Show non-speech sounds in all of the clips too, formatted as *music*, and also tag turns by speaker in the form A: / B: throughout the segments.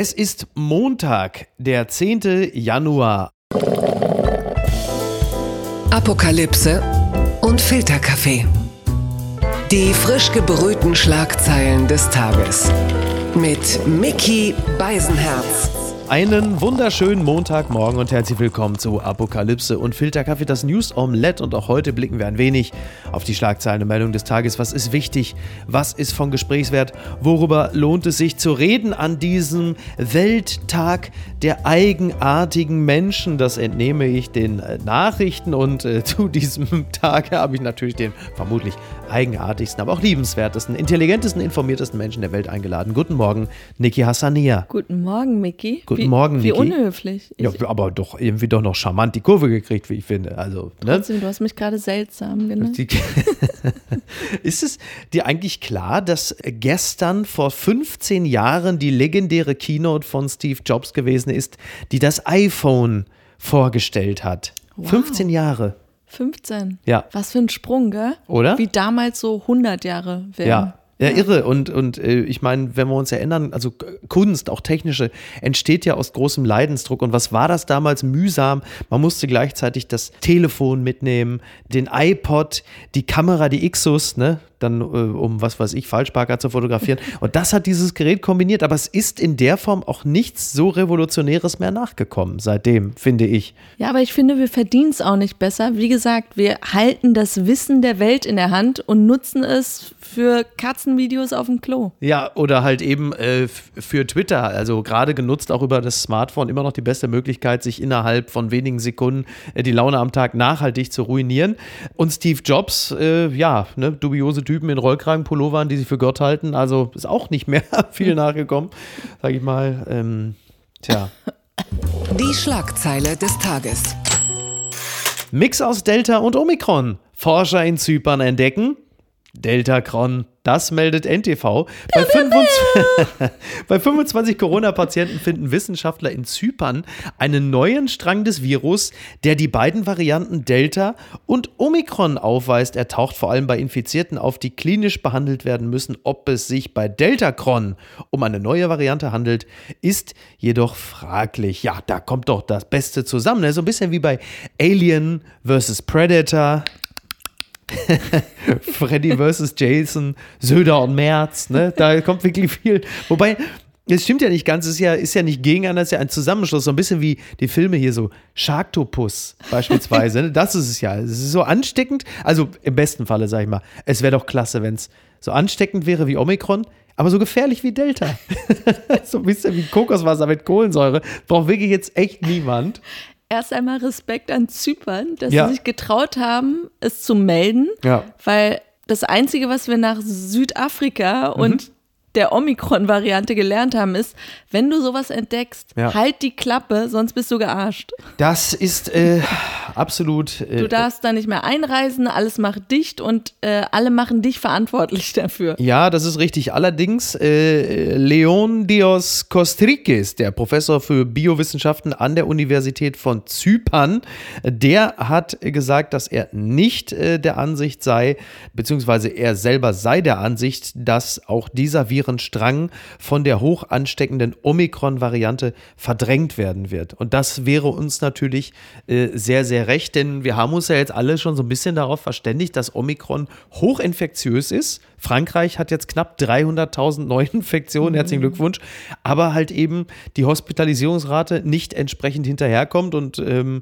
A: Es ist Montag, der 10. Januar.
B: Apokalypse und Filterkaffee. Die frisch gebrühten Schlagzeilen des Tages. Mit Mickey Beisenherz.
A: Einen wunderschönen Montagmorgen und herzlich willkommen zu Apokalypse und Filterkaffee, das News Omelette. Und auch heute blicken wir ein wenig auf die Schlagzeilen und Meldung des Tages. Was ist wichtig? Was ist von Gesprächswert? Worüber lohnt es sich zu reden an diesem Welttag der eigenartigen Menschen? Das entnehme ich den äh, Nachrichten und äh, *laughs* zu diesem Tag habe ich natürlich den vermutlich eigenartigsten, aber auch liebenswertesten, intelligentesten, informiertesten Menschen der Welt eingeladen. Guten Morgen, Niki Hassania.
C: Guten Morgen, Miki.
A: Guten
C: wie,
A: Morgen,
C: Wie
A: Niki.
C: unhöflich. Ich,
A: Ja, aber doch irgendwie doch noch charmant die Kurve gekriegt, wie ich finde. Also, ne?
C: trotzdem, du hast mich gerade seltsam genannt. *laughs*
A: Ist es dir eigentlich klar, dass gestern vor 15 Jahren die legendäre Keynote von Steve Jobs gewesen ist, die das iPhone vorgestellt hat?
C: Wow.
A: 15 Jahre.
C: 15.
A: Ja.
C: Was für ein Sprung, gell?
A: Oder?
C: Wie damals so 100 Jahre wären.
A: Ja. Ja, irre. Und, und äh, ich meine, wenn wir uns erinnern, also Kunst, auch technische, entsteht ja aus großem Leidensdruck. Und was war das damals mühsam? Man musste gleichzeitig das Telefon mitnehmen, den iPod, die Kamera, die Ixus, ne? Dann, äh, um was weiß ich, Falschparker zu fotografieren. *laughs* Und das hat dieses Gerät kombiniert. Aber es ist in der Form auch nichts so Revolutionäres mehr nachgekommen seitdem, finde ich.
C: Ja, aber ich finde, wir verdienen es auch nicht besser. Wie gesagt, wir halten das Wissen der Welt in der Hand und nutzen es für Katzenvideos auf dem Klo.
A: Ja, oder halt eben äh, für Twitter, also gerade genutzt auch über das Smartphone, immer noch die beste Möglichkeit, sich innerhalb von wenigen Sekunden äh, die Laune am Tag nachhaltig zu ruinieren. Und Steve Jobs, äh, ja, ne, dubiose Typen in Rollkragenpullovern, die sich für Gott halten, also ist auch nicht mehr *laughs* viel nachgekommen, sag ich mal. Ähm, tja.
B: Die Schlagzeile des Tages.
A: Mix aus Delta und Omikron. Forscher in Zypern entdecken. Deltacron, das meldet NTV. Bei 25, *laughs* bei 25 Corona-Patienten finden Wissenschaftler in Zypern einen neuen Strang des Virus, der die beiden Varianten Delta und Omikron aufweist. Er taucht vor allem bei Infizierten auf, die klinisch behandelt werden müssen. Ob es sich bei Deltacron um eine neue Variante handelt, ist jedoch fraglich. Ja, da kommt doch das Beste zusammen. ne? So ein bisschen wie bei Alien vs. Predator. *laughs* Freddy vs. Jason, Söder und Merz, ne? Da kommt wirklich viel. Wobei, es stimmt ja nicht ganz, es ist ja, ist ja nicht gegeneinander, es ist ja ein Zusammenschluss, so ein bisschen wie die Filme hier, so Sharktopus beispielsweise. ne? Das ist es ja. Es ist so ansteckend, also im besten Falle, sag ich mal, es wäre doch klasse, wenn es so ansteckend wäre wie Omikron, aber so gefährlich wie Delta. *laughs* so ein bisschen wie Kokoswasser mit Kohlensäure. Braucht wirklich jetzt echt niemand.
C: Erst einmal Respekt an Zypern, dass
A: Ja.
C: sie sich getraut haben, es zu melden.
A: Ja.
C: Weil das Einzige, was wir nach Südafrika
A: Mhm.
C: und der Omikron-Variante gelernt haben, ist, wenn du sowas entdeckst,
A: Ja.
C: halt die Klappe, sonst bist du gearscht.
A: Das ist äh, absolut. Äh,
C: Du darfst da nicht mehr einreisen, alles macht dicht und äh, alle machen dich verantwortlich dafür.
A: Ja, das ist richtig. Allerdings, äh, Leon Dios Kostrikis, der Professor für Biowissenschaften an der Universität von Zypern, der hat gesagt, dass er nicht äh, der Ansicht sei, beziehungsweise er selber sei der Ansicht, dass auch dieser Virenstrang von der hoch ansteckenden Omikron-Variante verdrängt werden wird. Und das wäre uns natürlich äh, sehr, sehr recht, denn wir haben uns ja jetzt alle schon so ein bisschen darauf verständigt, dass Omikron hochinfektiös ist. Frankreich hat jetzt knapp 300.000 Neuinfektionen, herzlichen Glückwunsch, aber halt eben die Hospitalisierungsrate nicht entsprechend hinterherkommt und ähm,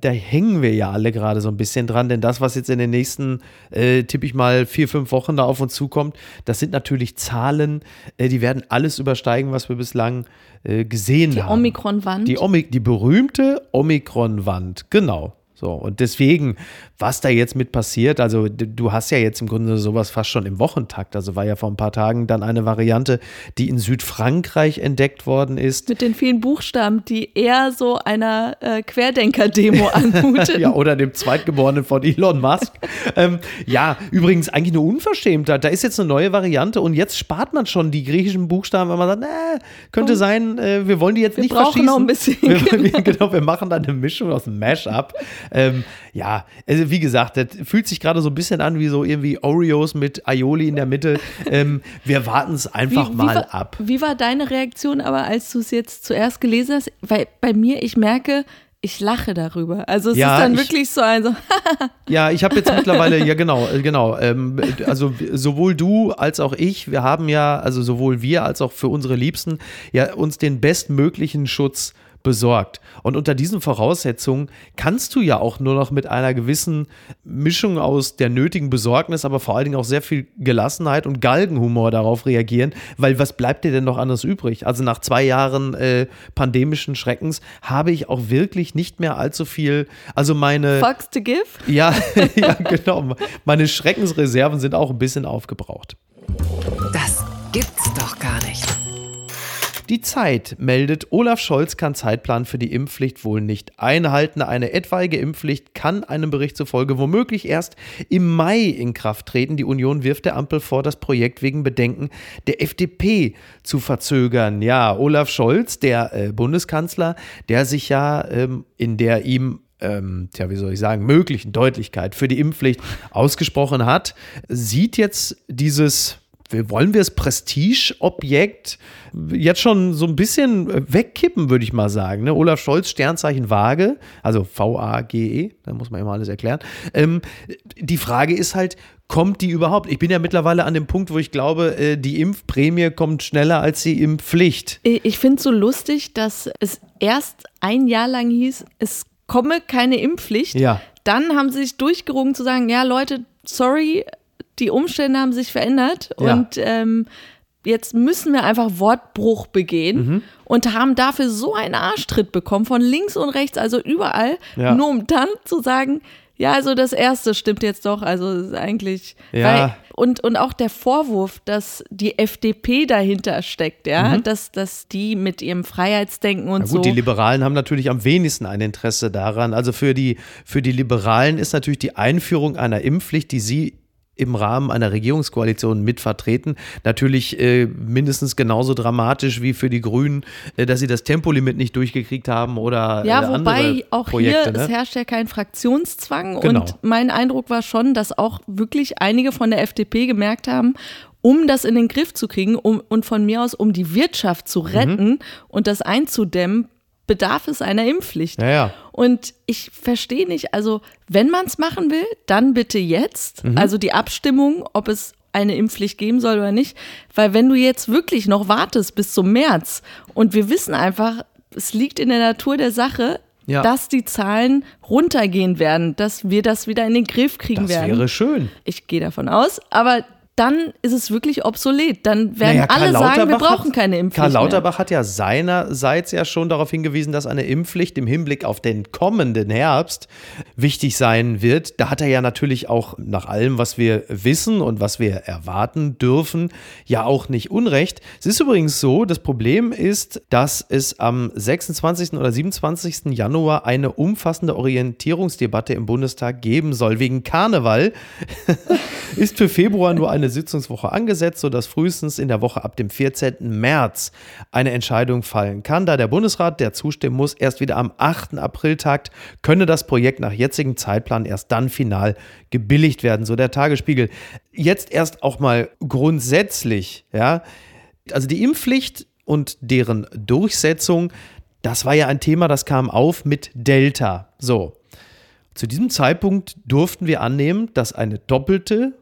A: da hängen wir ja alle gerade so ein bisschen dran, denn das, was jetzt in den nächsten, äh, tippe ich mal, vier, fünf Wochen da auf uns zukommt, das sind natürlich Zahlen, äh, die werden alles übersteigen, was wir bislang äh, gesehen
C: Die
A: haben.
C: Omikron-Wand.
A: Die, Omi die berühmte Omikron-Wand, genau. So, und deswegen, was da jetzt mit passiert, also du hast ja jetzt im Grunde sowas fast schon im Wochentakt. Also war ja vor ein paar Tagen dann eine Variante, die in Südfrankreich entdeckt worden ist.
C: Mit den vielen Buchstaben, die eher so einer äh, Querdenker-Demo *laughs* anmuten.
A: Ja, oder dem Zweitgeborenen von Elon Musk. *laughs* ähm, ja, übrigens eigentlich eine Unverschämtheit. Da ist jetzt eine neue Variante und jetzt spart man schon die griechischen Buchstaben, wenn man sagt, äh, könnte sein, äh, wir wollen die jetzt
C: Wir
A: nicht
C: brauchen
A: verschießen.
C: noch ein bisschen, *laughs*
A: Wir, wir, genau, wir machen da eine Mischung aus Mash-up. ähm, ja, also wie gesagt, das fühlt sich gerade so ein bisschen an wie so irgendwie Oreos mit Aioli in der Mitte. Ähm, wir warten es einfach
C: Wie- wie
A: mal
C: war,
A: ab.
C: Wie war deine Reaktion aber, als du es jetzt zuerst gelesen hast? Weil bei mir, ich merke, ich lache darüber. Also es
A: Ja,
C: ist dann
A: ich-
C: wirklich so ein so, *laughs*
A: Ja, ich habe jetzt mittlerweile, ja genau, äh, genau. Ähm, also sowohl du als auch ich, wir haben ja, also sowohl wir als auch für unsere Liebsten, ja uns den bestmöglichen Schutz besorgt. Und unter diesen Voraussetzungen kannst du ja auch nur noch mit einer gewissen Mischung aus der nötigen Besorgnis, aber vor allen Dingen auch sehr viel Gelassenheit und Galgenhumor darauf reagieren, weil was bleibt dir denn noch anderes übrig? Also nach zwei Jahren äh, pandemischen Schreckens habe ich auch wirklich nicht mehr allzu viel, also meine
C: Fox to give? *laughs*
A: ja, ja, genau. Meine Schreckensreserven sind auch ein bisschen aufgebraucht.
B: Das gibt's doch gar nicht.
A: Die Zeit meldet, Olaf Scholz kann Zeitplan für die Impfpflicht wohl nicht einhalten. Eine etwaige Impfpflicht kann einem Bericht zufolge womöglich erst im Mai in Kraft treten. Die Union wirft der Ampel vor, das Projekt wegen Bedenken der FDP zu verzögern. Ja, Olaf Scholz, der äh, Bundeskanzler, der sich ja ähm, in der ihm ähm, tja, wie soll ich sagen, möglichen Deutlichkeit für die Impfpflicht ausgesprochen hat, sieht jetzt dieses wollen wir das Prestigeobjekt jetzt schon so ein bisschen äh, wegkippen, würde ich mal sagen. Ne? Olaf Scholz, Sternzeichen Waage, also V-A-G-E, da muss man immer alles erklären. Ähm, die Frage ist halt, kommt die überhaupt? Ich bin ja mittlerweile an dem Punkt, wo ich glaube, äh, die Impfprämie kommt schneller als die Impfpflicht.
C: Ich finde es so lustig, dass es erst ein Jahr lang hieß, es komme keine Impfpflicht.
A: Ja.
C: Dann haben sie sich durchgerungen zu sagen, ja Leute, sorry, die Umstände haben sich verändert
A: Ja.
C: und ähm, jetzt müssen wir einfach Wortbruch begehen
A: Mhm.
C: und haben dafür so einen Arschtritt bekommen von links und rechts, also überall,
A: Ja.
C: nur um dann zu sagen, ja, also das erste stimmt jetzt doch, also ist eigentlich
A: Ja.
C: weil, und, und auch der Vorwurf, dass die FDP dahinter steckt, ja, dass, dass die mit ihrem Freiheitsdenken und
A: Mhm. Na gut,
C: so.
A: die Liberalen haben natürlich am wenigsten ein Interesse daran. Also für die, für die Liberalen ist natürlich die Einführung einer Impfpflicht, die sie im Rahmen einer Regierungskoalition mitvertreten, natürlich äh, mindestens genauso dramatisch wie für die Grünen, äh, dass sie das Tempolimit nicht durchgekriegt haben oder
C: Ja,
A: äh,
C: wobei
A: andere
C: auch
A: Projekte.
C: hier, es
A: ne?
C: herrscht ja kein Fraktionszwang
A: Genau.
C: und mein Eindruck war schon, dass auch wirklich einige von der FDP gemerkt haben, um das in den Griff zu kriegen um, und von mir aus, um die Wirtschaft
A: Mhm.
C: zu retten und das einzudämmen, bedarf es einer Impfpflicht.
A: Ja, ja.
C: Und ich verstehe nicht, also wenn man es machen will, dann bitte jetzt.
A: Mhm.
C: Also die Abstimmung, ob es eine Impfpflicht geben soll oder nicht. Weil wenn du jetzt wirklich noch wartest bis zum März und wir wissen einfach, es liegt in der Natur der Sache,
A: Ja.
C: dass die Zahlen runtergehen werden, dass wir das wieder in den Griff kriegen
A: Das
C: werden.
A: wäre schön.
C: ich gehe davon aus, aber dann ist es wirklich obsolet. Dann werden
A: Naja,
C: alle sagen, wir brauchen
A: hat,
C: keine Impfpflicht
A: Karl
C: mehr.
A: Lauterbach hat ja seinerseits ja schon darauf hingewiesen, dass eine Impfpflicht im Hinblick auf den kommenden Herbst wichtig sein wird. Da hat er ja natürlich auch nach allem, was wir wissen und was wir erwarten dürfen, ja auch nicht Unrecht. Es ist übrigens so, das Problem ist, dass es am 26. oder 27. Januar eine umfassende Orientierungsdebatte im Bundestag geben soll. Wegen Karneval *laughs* ist für Februar nur eine Sitzungswoche angesetzt, sodass frühestens in der Woche ab dem 14. März eine Entscheidung fallen kann. Da der Bundesrat, der zustimmen muss, erst wieder am 8. April tagt, könne das Projekt nach jetzigem Zeitplan erst dann final gebilligt werden, so der Tagesspiegel. Jetzt erst auch mal grundsätzlich, ja, also die Impfpflicht und deren Durchsetzung, das war ja ein Thema, das kam auf mit Delta. So, zu diesem Zeitpunkt durften wir annehmen, dass eine doppelte,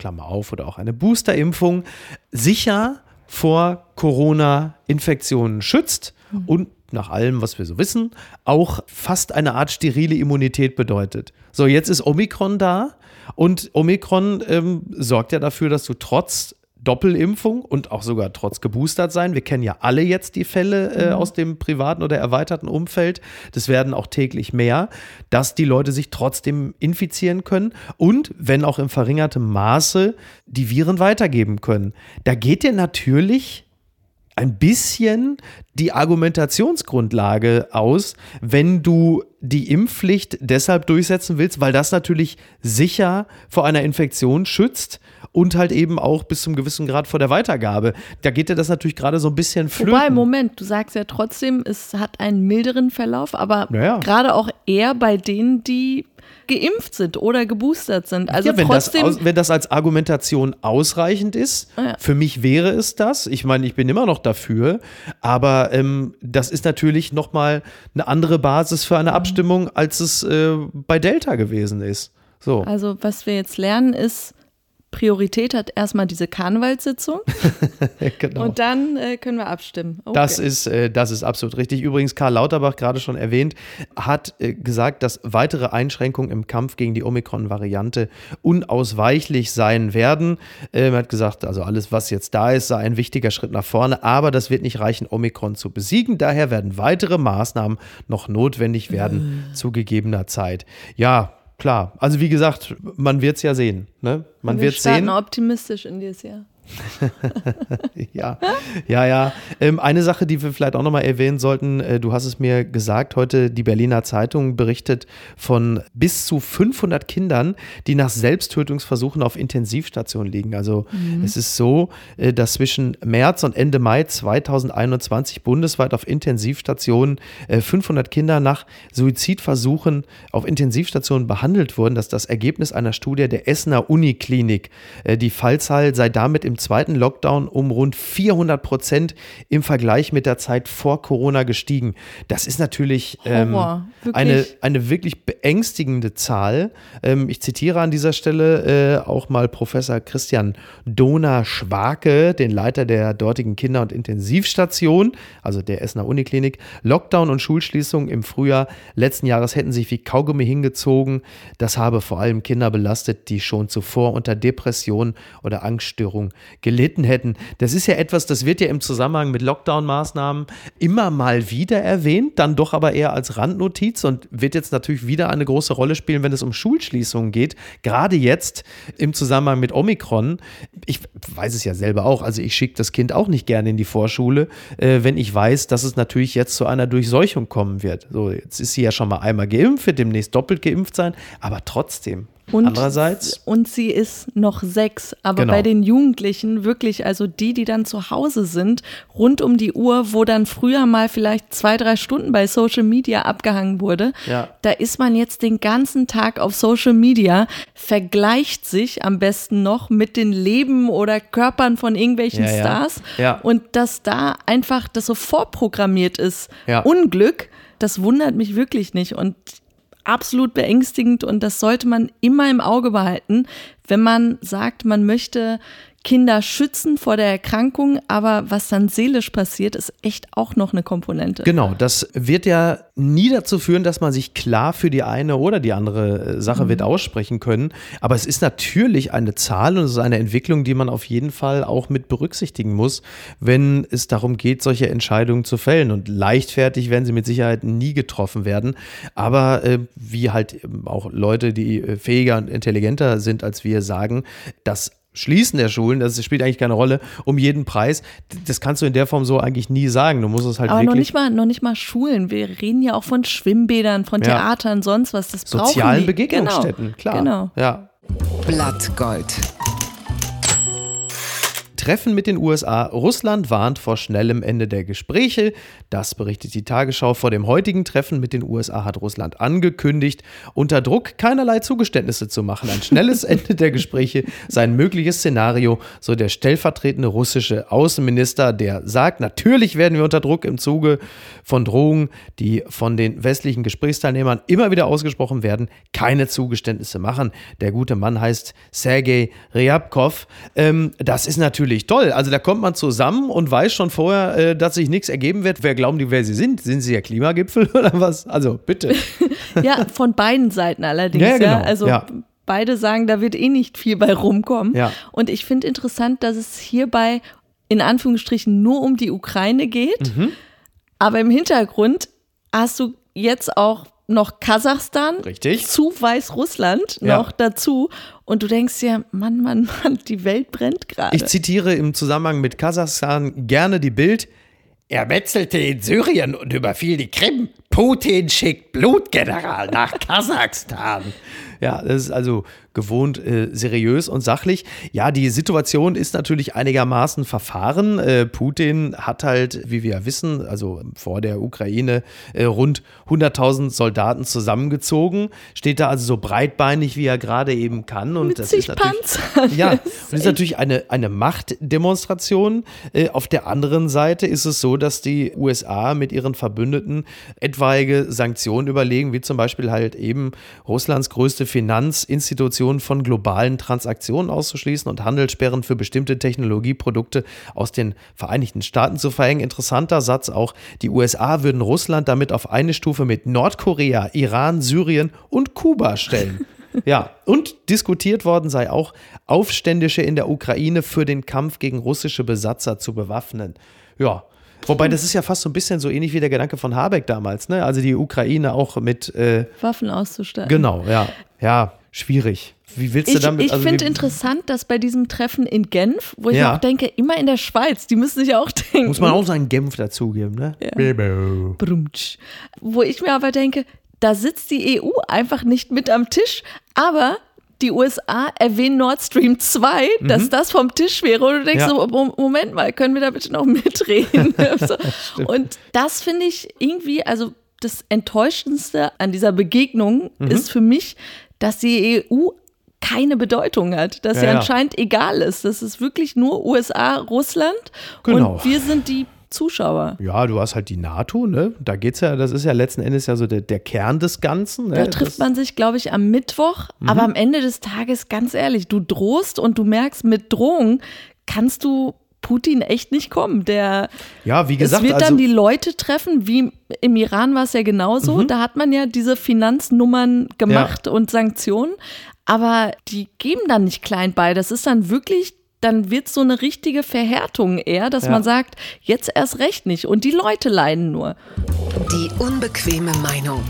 A: Klammer auf, oder auch eine Boosterimpfung sicher vor Corona-Infektionen schützt und nach allem, was wir so wissen, auch fast eine Art sterile Immunität bedeutet. So, jetzt ist Omikron da und Omikron ähm, sorgt ja dafür, dass du trotz Doppelimpfung und auch sogar trotz geboostert sein. Wir kennen ja alle jetzt die Fälle äh, aus dem privaten oder erweiterten Umfeld. Das werden auch täglich mehr, dass die Leute sich trotzdem infizieren können und, wenn auch im verringertem Maße, die Viren weitergeben können. Da geht dir natürlich ein bisschen die Argumentationsgrundlage aus, wenn du die Impfpflicht deshalb durchsetzen willst, weil das natürlich sicher vor einer Infektion schützt und halt eben auch bis zum gewissen Grad vor der Weitergabe. Da geht dir das natürlich gerade so ein bisschen flöten.
C: Wobei, Moment, du sagst ja trotzdem, es hat einen milderen Verlauf, aber
A: Naja.
C: gerade auch eher bei denen, die geimpft sind oder geboostert sind. Also
A: ja, wenn,
C: trotzdem.
A: das aus, wenn das als Argumentation ausreichend ist,
C: Ah, ja.
A: für mich wäre es das. Ich meine, ich bin immer noch dafür, aber ähm, das ist natürlich nochmal eine andere Basis für
C: Mhm.
A: eine Abstimmung, als es äh, bei Delta gewesen ist. So.
C: Also, was wir jetzt lernen, ist, Priorität hat erstmal diese Karnevalssitzung *laughs*
A: genau.
C: und dann äh, können wir abstimmen. Okay.
A: Das ist, äh, das ist absolut richtig. Übrigens, Karl Lauterbach, gerade schon erwähnt, hat äh, gesagt, dass weitere Einschränkungen im Kampf gegen die Omikron-Variante unausweichlich sein werden. Ähm, er hat gesagt, also alles, was jetzt da ist, sei ein wichtiger Schritt nach vorne, aber das wird nicht reichen, Omikron zu besiegen. Daher werden weitere Maßnahmen noch notwendig werden zu gegebener Zeit. Ja, klar. Also wie gesagt, man wird es ja sehen. Ne? Man
C: wir
A: wird sehen.
C: optimistisch in dieses Jahr. *laughs*
A: Ja, ja, ja. Ähm, eine Sache, die wir vielleicht auch nochmal erwähnen sollten, äh, du hast es mir gesagt, heute die Berliner Zeitung berichtet von bis zu 500 Kindern, die nach Selbsttötungsversuchen auf Intensivstationen liegen. Also es ist so, äh, dass zwischen März und Ende Mai 2021 bundesweit auf Intensivstationen äh, 500 Kinder nach Suizidversuchen auf Intensivstationen behandelt wurden. Das ist das Ergebnis einer Studie der Essener Uniklinik. Äh, Die Fallzahl sei damit im zweiten Lockdown um rund 400 Prozent im Vergleich mit der Zeit vor Corona gestiegen. Das ist natürlich ähm,
C: Horror, wirklich.
A: eine, eine wirklich beängstigende Zahl. Ähm, ich zitiere an dieser Stelle äh, auch mal Professor Christian Doner-Schwake, den Leiter der dortigen Kinder- und Intensivstation, also der Essener Uniklinik. Lockdown und Schulschließung im Frühjahr letzten Jahres hätten sich wie Kaugummi hingezogen. Das habe vor allem Kinder belastet, die schon zuvor unter Depression oder Angststörung gelitten hätten. Das ist ja etwas, das wird ja im Zusammenhang mit Lockdown-Maßnahmen immer mal wieder erwähnt, dann doch aber eher als Randnotiz und wird jetzt natürlich wieder eine große Rolle spielen, wenn es um Schulschließungen geht. Gerade jetzt im Zusammenhang mit Omikron. Ich weiß es ja selber auch. Also ich schicke das Kind auch nicht gerne in die Vorschule, äh, wenn ich weiß, dass es natürlich jetzt zu einer Durchseuchung kommen wird. So, jetzt ist sie ja schon mal einmal geimpft, wird demnächst doppelt geimpft sein, aber trotzdem.
C: Und,
A: Andererseits,
C: Und sie ist noch sechs. Aber
A: Genau.
C: bei den Jugendlichen wirklich, also die, die dann zu Hause sind, rund um die Uhr, wo dann früher mal vielleicht zwei, drei Stunden bei Social Media abgehangen wurde,
A: Ja.
C: da ist man jetzt den ganzen Tag auf Social Media, vergleicht sich am besten noch mit den Leben oder Körpern von irgendwelchen
A: Ja.
C: Stars.
A: Ja.
C: Und dass da einfach das so vorprogrammiert ist.
A: Ja.
C: Unglück, das wundert mich wirklich nicht. Und absolut beängstigend und das sollte man immer im Auge behalten, wenn man sagt, man möchte Kinder schützen vor der Erkrankung, aber was dann seelisch passiert, ist echt auch noch eine Komponente.
A: Genau, das wird ja nie dazu führen, dass man sich klar für die eine oder die andere äh, Sache wird aussprechen können. Aber es ist natürlich eine Zahl und es ist eine Entwicklung, die man auf jeden Fall auch mit berücksichtigen muss, wenn es darum geht, solche Entscheidungen zu fällen. Und leichtfertig werden sie mit Sicherheit nie getroffen werden. Aber äh, wie halt eben auch Leute, die äh, fähiger und intelligenter sind als wir, sagen, dass Schließen der Schulen, das spielt eigentlich keine Rolle, um jeden Preis. Das kannst du in der Form so eigentlich nie sagen. Du musst es halt
C: Aber noch
A: wirklich
C: nicht, mal, noch nicht mal Schulen. Wir reden ja auch von Schwimmbädern, von
A: Ja.
C: Theatern, sonst was. Das brauchen
A: sozialen
C: die.
A: Begegnungsstätten,
C: genau.
A: klar.
C: Genau.
A: Ja.
B: Blattgold.
A: Treffen mit den USA. Russland warnt vor schnellem Ende der Gespräche. Das berichtet die Tagesschau. Vor dem heutigen Treffen mit den USA hat Russland angekündigt, unter Druck keinerlei Zugeständnisse zu machen. Ein schnelles *laughs* Ende der Gespräche sei ein mögliches Szenario, so der stellvertretende russische Außenminister, der sagt, natürlich werden wir unter Druck im Zuge von Drohungen, die von den westlichen Gesprächsteilnehmern immer wieder ausgesprochen werden, keine Zugeständnisse machen. Der gute Mann heißt Sergei Ryabkov. Ähm, das ist natürlich toll. Also da kommt man zusammen und weiß schon vorher, äh, dass sich nichts ergeben wird. Wer glauben die, wer sie sind? Sind sie ja Klimagipfel *laughs* oder was? Also bitte. *laughs*
C: Ja, von beiden Seiten allerdings.
A: Ja,
C: Ja,
A: ja, genau.
C: Also
A: Ja.
C: beide sagen, da wird eh nicht viel bei rumkommen.
A: Ja.
C: Und ich finde interessant, dass es hierbei in Anführungsstrichen nur um die Ukraine geht.
A: Mhm.
C: Aber im Hintergrund hast du jetzt auch noch Kasachstan.
A: Richtig.
C: Zu Weißrussland noch dazu. Und du denkst dir, Mann, Mann, Mann, die Welt brennt gerade.
A: Ich zitiere im Zusammenhang mit Kasachstan gerne die Bild. Er wetzelte in Syrien und überfiel die Krim. Putin schickt Blutgeneral nach Kasachstan. Ja, das ist also gewohnt äh, seriös und sachlich. Ja, die Situation ist natürlich einigermaßen verfahren. Äh, Putin hat halt, wie wir ja wissen, also vor der Ukraine äh, rund 100.000 Soldaten zusammengezogen. Steht da also so breitbeinig, wie er gerade eben kann. Und
C: Mit
A: das ist natürlich, ja,
C: Das *laughs*
A: und
C: ist
A: das ist natürlich eine, eine Machtdemonstration. Äh, auf der anderen Seite ist es so, dass die USA mit ihren Verbündeten etwaige Sanktionen überlegen, wie zum Beispiel halt eben Russlands größte Finanzinstitution von globalen Transaktionen auszuschließen und Handelssperren für bestimmte Technologieprodukte aus den Vereinigten Staaten zu verhängen. Interessanter Satz auch, die USA würden Russland damit auf eine Stufe mit Nordkorea, Iran, Syrien und Kuba stellen. *laughs* Ja, und diskutiert worden sei auch, Aufständische in der Ukraine für den Kampf gegen russische Besatzer zu bewaffnen. Ja. Wobei, das ist ja fast so ein bisschen so ähnlich wie der Gedanke von Habeck damals, ne? Also die Ukraine auch mit, äh,
C: Waffen auszustatten.
A: genau, ja. Ja, schwierig. Wie willst du
C: Ich,
A: damit?
C: ich
A: also
C: finde interessant, dass bei diesem Treffen in Genf, wo ich
A: Ja.
C: auch denke, immer in der Schweiz, die müssen sich auch denken.
A: Muss man auch seinen Genf dazugeben, ne? Bilbo.
C: Brumtsch. Wo ich mir aber denke, da sitzt die EU einfach nicht mit am Tisch, aber die USA erwähnen Nord Stream 2, dass das vom Tisch wäre. Und du denkst
A: Mhm. Ja.
C: so, Mo- Moment mal, können wir da bitte noch *laughs* mitreden? *laughs* Und das finde ich irgendwie, also das Enttäuschendste an dieser Begegnung
A: Mhm.
C: ist für mich, dass die EU keine Bedeutung hat, dass
A: Ja,
C: sie anscheinend egal ist. Das ist wirklich nur USA, Russland
A: Genau.
C: und wir sind die Zuschauer.
A: Ja, du hast halt die NATO, ne? Da geht's ja, das ist ja letzten Endes ja so der, der Kern des Ganzen. Ne?
C: Da trifft
A: das,
C: man sich, glaube ich, am Mittwoch.
A: Mhm.
C: Aber am Ende des Tages, ganz ehrlich, du drohst und du merkst, mit Drohung kannst du Putin echt nicht kommen. Der,
A: Ja, wie gesagt,
C: es wird
A: also,
C: dann die Leute treffen, wie im Iran war es ja genauso.
A: Mhm.
C: Da hat man ja diese Finanznummern gemacht und Sanktionen. Aber die geben dann nicht klein bei. Das ist dann wirklich, dann wird so eine richtige Verhärtung eher, dass
A: Ja.
C: man sagt, jetzt erst recht nicht. Und die Leute leiden nur.
B: Die unbequeme Meinung.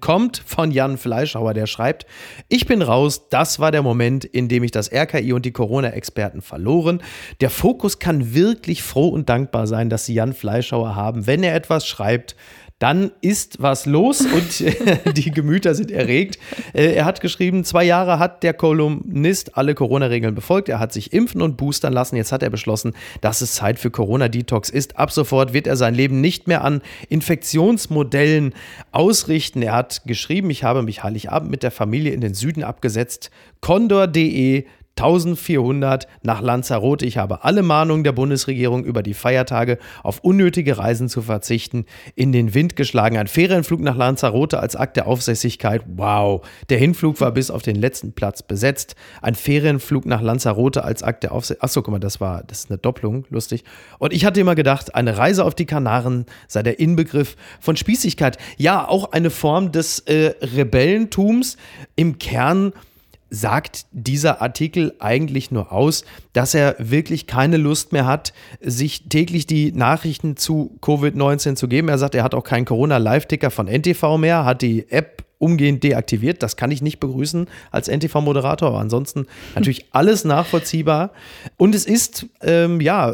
A: kommt von Jan Fleischhauer, der schreibt, ich bin raus, das war der Moment, in dem ich das RKI und die Corona-Experten verloren. Der Fokus kann wirklich froh und dankbar sein, dass sie Jan Fleischhauer haben. Wenn er etwas schreibt, dann ist was los *laughs* und die Gemüter sind erregt. Äh, Er hat geschrieben, zwei Jahre hat der Kolumnist alle Corona-Regeln befolgt. Er hat sich impfen und boostern lassen. Jetzt hat er beschlossen, dass es Zeit für Corona-Detox ist. Ab sofort wird er sein Leben nicht mehr an Infektionsmodellen ausrichten. Er hat geschrieben, ich habe mich Heiligabend mit der Familie in den Süden abgesetzt. Condor.de 1400 nach Lanzarote. Ich habe alle Mahnungen der Bundesregierung über die Feiertage auf unnötige Reisen zu verzichten in den Wind geschlagen. Ein Ferienflug nach Lanzarote als Akt der Aufsässigkeit. Wow. Der Hinflug war bis auf den letzten Platz besetzt. Ein Ferienflug nach Lanzarote als Akt der Aufsässigkeit. Achso, guck mal, das war, das ist eine Doppelung. Lustig. Und ich hatte immer gedacht, eine Reise auf die Kanaren sei der Inbegriff von Spießigkeit. Ja, auch eine Form des äh, Rebellentums. Im Kern sagt dieser Artikel eigentlich nur aus, dass er wirklich keine Lust mehr hat, sich täglich die Nachrichten zu Covid-19 zu geben. Er sagt, er hat auch keinen Corona-Live-Ticker von NTV mehr, hat die App umgehend deaktiviert. Das kann ich nicht begrüßen als NTV-Moderator, aber ansonsten natürlich *laughs* alles nachvollziehbar. Und es ist, ähm, ja,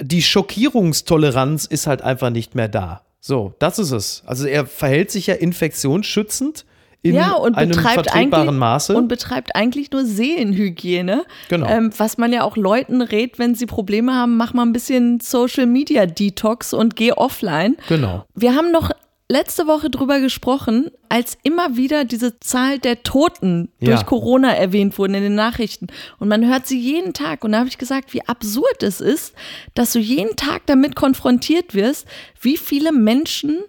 A: die Schockierungstoleranz ist halt einfach nicht mehr da. So, das ist es. Also er verhält sich ja infektionsschützend in
C: ja, und
A: einem
C: betreibt
A: vertretbaren
C: eigentlich,
A: Maße.
C: Und betreibt eigentlich nur Seelenhygiene.
A: Genau.
C: Ähm, was man ja auch Leuten rät, wenn sie Probleme haben, mach mal ein bisschen Social Media Detox und geh offline.
A: Genau.
C: Wir haben noch letzte Woche drüber gesprochen, als immer wieder diese Zahl der Toten
A: Ja.
C: durch Corona erwähnt wurden in den Nachrichten. Und man hört sie jeden Tag. Und da habe ich gesagt, wie absurd es ist, dass du jeden Tag damit konfrontiert wirst, wie viele Menschen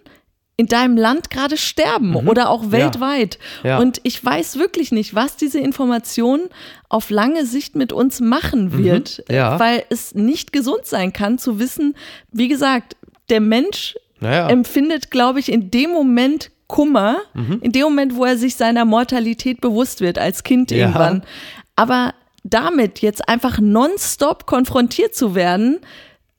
C: in deinem Land gerade sterben oder auch weltweit.
A: Mhm. Ja.
C: Und ich weiß wirklich nicht, was diese Information auf lange Sicht mit uns machen wird,
A: Mhm. Ja.
C: weil es nicht gesund sein kann zu wissen, wie gesagt, der Mensch empfindet, glaube ich, in dem Moment Kummer,
A: Mhm.
C: in dem Moment, wo er sich seiner Mortalität bewusst wird, als Kind
A: Ja.
C: irgendwann. Aber damit jetzt einfach nonstop konfrontiert zu werden,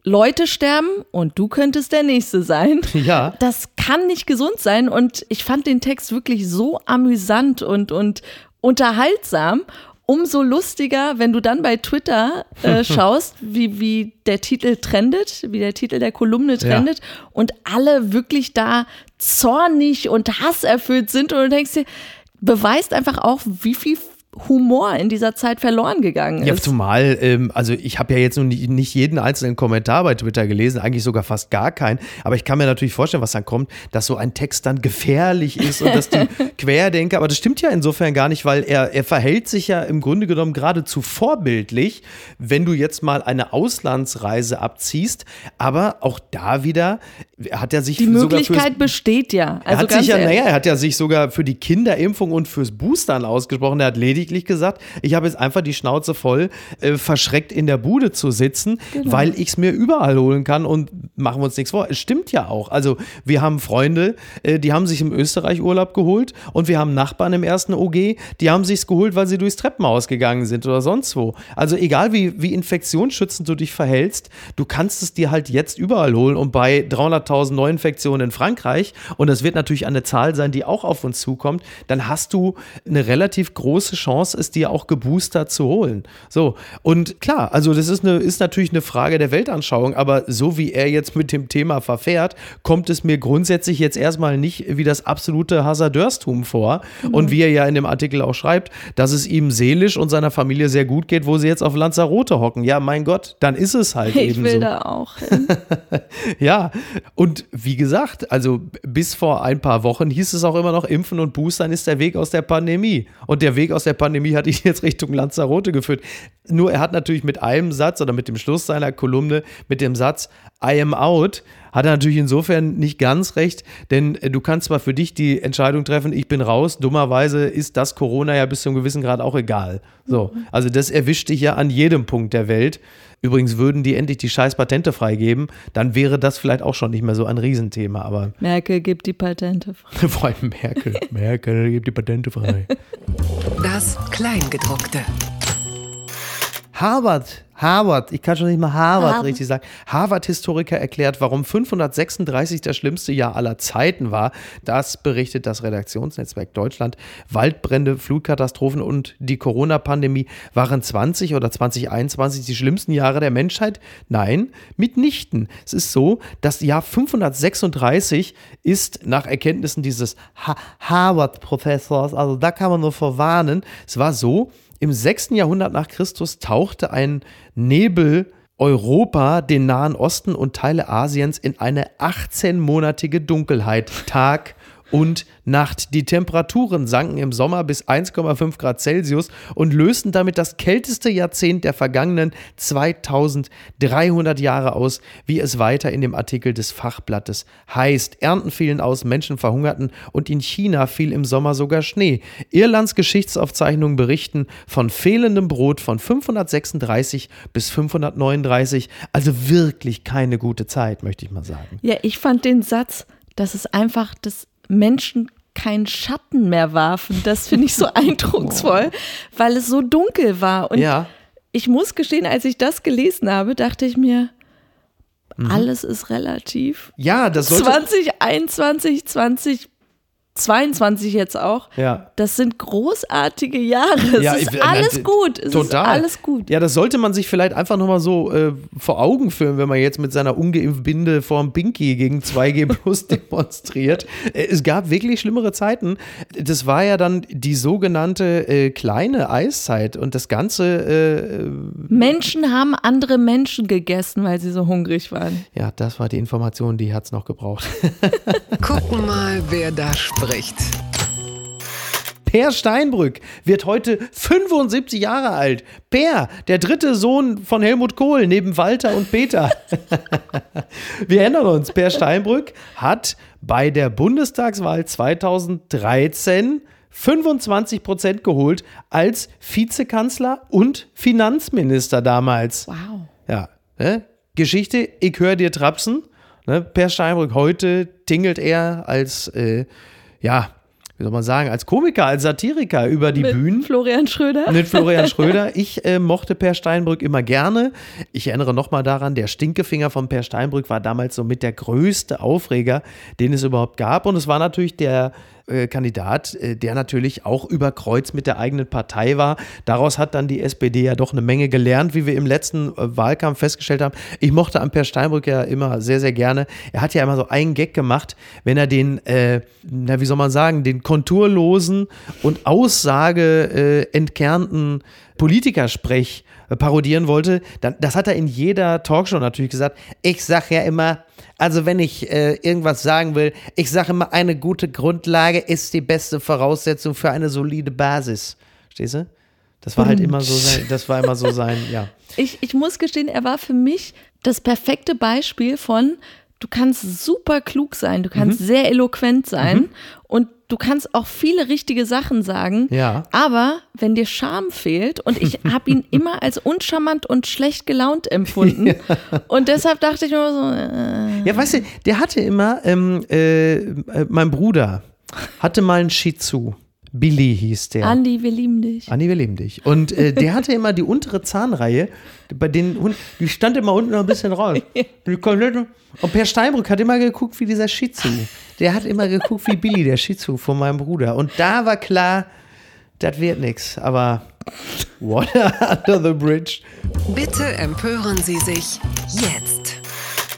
C: Leute sterben und du könntest der Nächste sein. *laughs*
A: Ja.
C: Das kann nicht gesund sein und ich fand den Text wirklich so amüsant und, und unterhaltsam. Umso lustiger, wenn du dann bei Twitter äh, *laughs* schaust, wie, wie der Titel trendet, wie der Titel der Kolumne trendet und alle wirklich da zornig und hasserfüllt sind und du denkst dir, beweist einfach auch, wie viel Humor in dieser Zeit verloren gegangen ist.
A: Ja, zumal, ähm, also ich habe ja jetzt noch nicht, jeden einzelnen Kommentar bei Twitter gelesen, eigentlich sogar fast gar keinen, aber ich kann mir natürlich vorstellen, was dann kommt, dass so ein Text dann gefährlich ist und dass die *laughs* Querdenker, aber das stimmt ja insofern gar nicht, weil er, er verhält sich ja im Grunde genommen geradezu vorbildlich, wenn du jetzt mal eine Auslandsreise abziehst, aber auch da wieder hat er sich
C: die Möglichkeit besteht ja.
A: er
C: Also
A: hat
C: ganz
A: sich ja,
C: ehrlich.
A: naja, er hat ja sich sogar für die Kinderimpfung und fürs Boostern ausgesprochen. Er hat lediglich gesagt, ich habe jetzt einfach die Schnauze voll, äh, verschreckt in der Bude zu sitzen,
C: Genau.
A: weil ich es mir überall holen kann und machen wir uns nichts vor. Es stimmt ja auch. Also wir haben Freunde, äh, die haben sich im Österreich Urlaub geholt und wir haben Nachbarn im ersten OG, die haben sich's geholt, weil sie durchs Treppenhaus gegangen sind oder sonst wo. Also egal wie, wie infektionsschützend du dich verhältst, du kannst es dir halt jetzt überall holen und bei 300.000 Neuinfektionen in Frankreich und das wird natürlich eine Zahl sein, die auch auf uns zukommt, dann hast du eine relativ große Chance, es dir auch geboostert zu holen. So, und klar, also das ist, eine, ist natürlich eine Frage der Weltanschauung, aber so wie er jetzt mit dem Thema verfährt, kommt es mir grundsätzlich jetzt erstmal nicht wie das absolute Hasardeurstum vor. Und wie er ja in dem Artikel auch schreibt, dass es ihm seelisch und seiner Familie sehr gut geht, wo sie jetzt auf Lanzarote hocken. Ja, mein Gott, dann ist es halt *laughs*
C: Ich
A: eben
C: will
A: so.
C: da auch hin. *laughs*
A: Ja, und wie gesagt, also bis vor ein paar Wochen hieß es auch immer noch, Impfen und Boostern ist der Weg aus der Pandemie. Und der Weg aus der Pandemie hat ihn jetzt Richtung Lanzarote geführt. Nur er hat natürlich mit einem Satz oder mit dem Schluss seiner Kolumne, mit dem Satz I am out, hat er natürlich insofern nicht ganz recht, denn äh, du kannst zwar für dich die Entscheidung treffen, ich bin raus, dummerweise ist das Corona ja bis zu einem gewissen Grad auch egal. So, also das erwischt dich ja an jedem Punkt der Welt. Übrigens würden die endlich die scheiß Patente freigeben, dann wäre das vielleicht auch schon nicht mehr so ein Riesenthema, aber *laughs*
C: Merkel gibt die Patente. frei. *laughs*
A: vor allem Merkel. *laughs* Merkel gibt die Patente frei.
B: Das Kleingedruckte.
A: Harvard, Harvard, ich kann schon nicht mal Harvard,
C: Harvard.
A: richtig sagen. Harvard-Historiker erklärt, warum 536 das schlimmste Jahr aller Zeiten war. Das berichtet das Redaktionsnetzwerk Deutschland. Waldbrände, Flutkatastrophen und die Corona-Pandemie waren 20 oder 2021 die schlimmsten Jahre der Menschheit? Nein, mitnichten. Es ist so, das Jahr 536 ist nach Erkenntnissen dieses ha Harvard-Professors, also da kann man nur vorwarnen, es war so, im 6. Jahrhundert nach Christus tauchte ein Nebel Europa, den Nahen Osten und Teile Asiens in eine 18-monatige Dunkelheit, Tag und Nacht. Die Temperaturen sanken im Sommer bis 1,5 Grad Celsius und lösten damit das kälteste Jahrzehnt der vergangenen 2300 Jahre aus, wie es weiter in dem Artikel des Fachblattes heißt. Ernten fielen aus, Menschen verhungerten und in China fiel im Sommer sogar Schnee. Irlands Geschichtsaufzeichnungen berichten von fehlendem Brot von 536 bis 539. Also wirklich keine gute Zeit, möchte ich mal sagen.
C: Ja, ich fand den Satz, dass es einfach des Menschen keinen Schatten mehr warfen. Das finde ich so *laughs* eindrucksvoll, weil es so dunkel war. Und
A: Ja.
C: ich muss gestehen, als ich das gelesen habe, dachte ich mir,
A: Mhm.
C: alles ist relativ.
A: Ja, das sollte.
C: 2021, 2022 jetzt auch.
A: Ja.
C: Das sind großartige Jahre. Es
A: Ja,
C: ist
A: ich-
C: alles
A: äh,
C: gut. Es
A: Total.
C: ist alles gut.
A: Ja, das sollte man sich vielleicht einfach nochmal so äh, vor Augen führen, wenn man jetzt mit seiner ungeimpften Binde vorm Pinky gegen 2G Plus *laughs* demonstriert. Äh, Es gab wirklich schlimmere Zeiten. Das war ja dann die sogenannte äh, kleine Eiszeit und das Ganze, äh,
C: Menschen haben andere Menschen gegessen, weil sie so hungrig waren.
A: ja, das war die Information, die hat es noch gebraucht. *laughs*
B: Gucken mal, wer da spricht.
A: Per Steinbrück wird heute 75 Jahre alt. Per, der dritte Sohn von Helmut Kohl neben Walter und Peter. *laughs* Wir erinnern uns, Per Steinbrück hat bei der Bundestagswahl 2013 25 Prozent geholt als Vizekanzler und Finanzminister damals.
C: Wow.
A: Ja, ne? Geschichte, ich höre dir trapsen. Ne? Per Steinbrück, heute tingelt er als, äh, ja, wie soll man sagen, als Komiker, als Satiriker über die
C: Mit
A: Bühnen.
C: Florian Schröder.
A: Mit Florian Schröder. *laughs* Ich äh, mochte Per Steinbrück immer gerne. Ich erinnere nochmal daran, der Stinkefinger von Per Steinbrück war damals so mit der größte Aufreger, den es überhaupt gab. Und es war natürlich der äh, Kandidat, äh, der natürlich auch über Kreuz mit der eigenen Partei war. Daraus hat dann die SPD ja doch eine Menge gelernt, wie wir im letzten äh, Wahlkampf festgestellt haben. Ich mochte Ampere Steinbrück ja immer sehr, sehr gerne. Er hat ja immer so einen Gag gemacht, wenn er den, na, wie soll man sagen, den konturlosen und Aussage äh, entkernten Politikersprech parodieren wollte, dann, das hat er in jeder Talkshow natürlich gesagt. Ich sage ja immer, also wenn ich äh, irgendwas sagen will, ich sage immer, eine gute Grundlage ist die beste Voraussetzung für eine solide Basis. Stehst du? Das war halt immer so sein, das war immer so sein, ja. *laughs*
C: Ich, ich muss gestehen, er war für mich das perfekte Beispiel von, du kannst super klug sein, du kannst
A: Mhm.
C: sehr eloquent sein und du kannst auch viele richtige Sachen sagen.
A: Ja.
C: Aber wenn dir Charme fehlt, und ich habe ihn *laughs* immer als uncharmant und schlecht gelaunt empfunden. *laughs* Und deshalb dachte ich mir so, äh,
A: Ja, weißt du, der hatte immer, ähm, äh, äh, mein Bruder hatte mal einen Shih Tzu. Billy hieß der.
C: Andi, wir lieben dich.
A: Anni, wir lieben dich. Und äh, der hatte immer die untere Zahnreihe, bei den Hunden, die stand immer unten noch ein bisschen raus. *laughs* Und Per Steinbrück hat immer geguckt wie dieser Shih Tzu. Der hat immer geguckt wie Billy, der Shih Tzu von meinem Bruder. Und da war klar, das wird nix. Aber Water under the bridge.
B: Bitte empören Sie sich jetzt.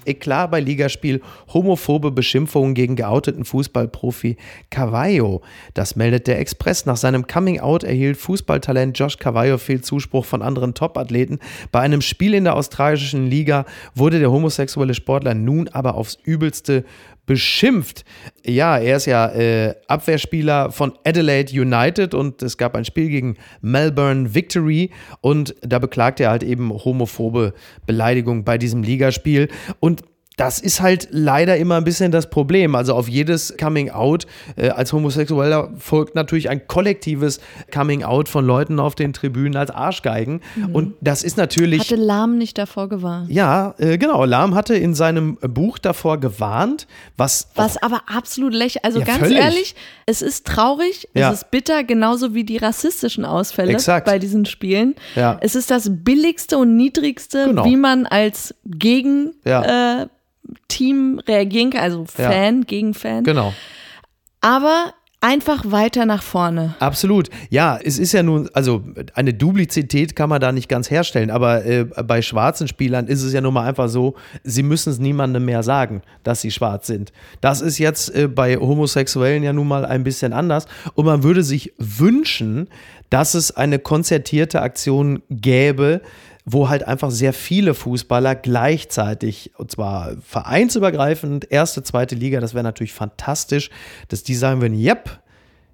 A: Eklat bei Ligaspiel, homophobe Beschimpfungen gegen geouteten Fußballprofi Cavallo. Das meldet der Express. Nach seinem Coming-out erhielt Fußballtalent Josh Cavallo viel Zuspruch von anderen Top-Athleten. Bei einem Spiel in der australischen Liga wurde der homosexuelle Sportler nun aber aufs Übelste beschimpft. Ja, er ist ja äh, Abwehrspieler von Adelaide United und es gab ein Spiel gegen Melbourne Victory und da beklagt er halt eben homophobe Beleidigung bei diesem Ligaspiel und das ist halt leider immer ein bisschen das Problem. Also auf jedes Coming Out äh, als Homosexueller folgt natürlich ein kollektives Coming Out von Leuten auf den Tribünen als Arschgeigen. Und das ist natürlich.
C: Hatte Lahm nicht davor gewarnt.
A: ja, äh, genau. Lahm hatte in seinem Buch davor gewarnt, was.
C: Was aber absolut lächerlich, also
A: Ja,
C: ganz
A: völlig.
C: ehrlich, es ist traurig,
A: Ja.
C: es ist bitter, genauso wie die rassistischen Ausfälle
A: Exakt.
C: bei diesen Spielen.
A: Ja.
C: Es ist das billigste und niedrigste,
A: Genau.
C: wie man als Gegen
A: Ja.
C: äh, Team reagieren kann, also
A: Ja.
C: Fan, gegen Fan.
A: Genau.
C: Aber einfach weiter nach vorne.
A: Absolut. Ja, es ist ja nun, also eine Duplizität kann man da nicht ganz herstellen, aber äh, bei schwarzen Spielern ist es ja nun mal einfach so, sie müssen es niemandem mehr sagen, dass sie schwarz sind. Das ist jetzt äh, bei Homosexuellen ja nun mal ein bisschen anders und man würde sich wünschen, dass es eine konzertierte Aktion gäbe, wo halt einfach sehr viele Fußballer gleichzeitig, und zwar vereinsübergreifend, erste, zweite Liga, das wäre natürlich fantastisch, dass die sagen würden, yep,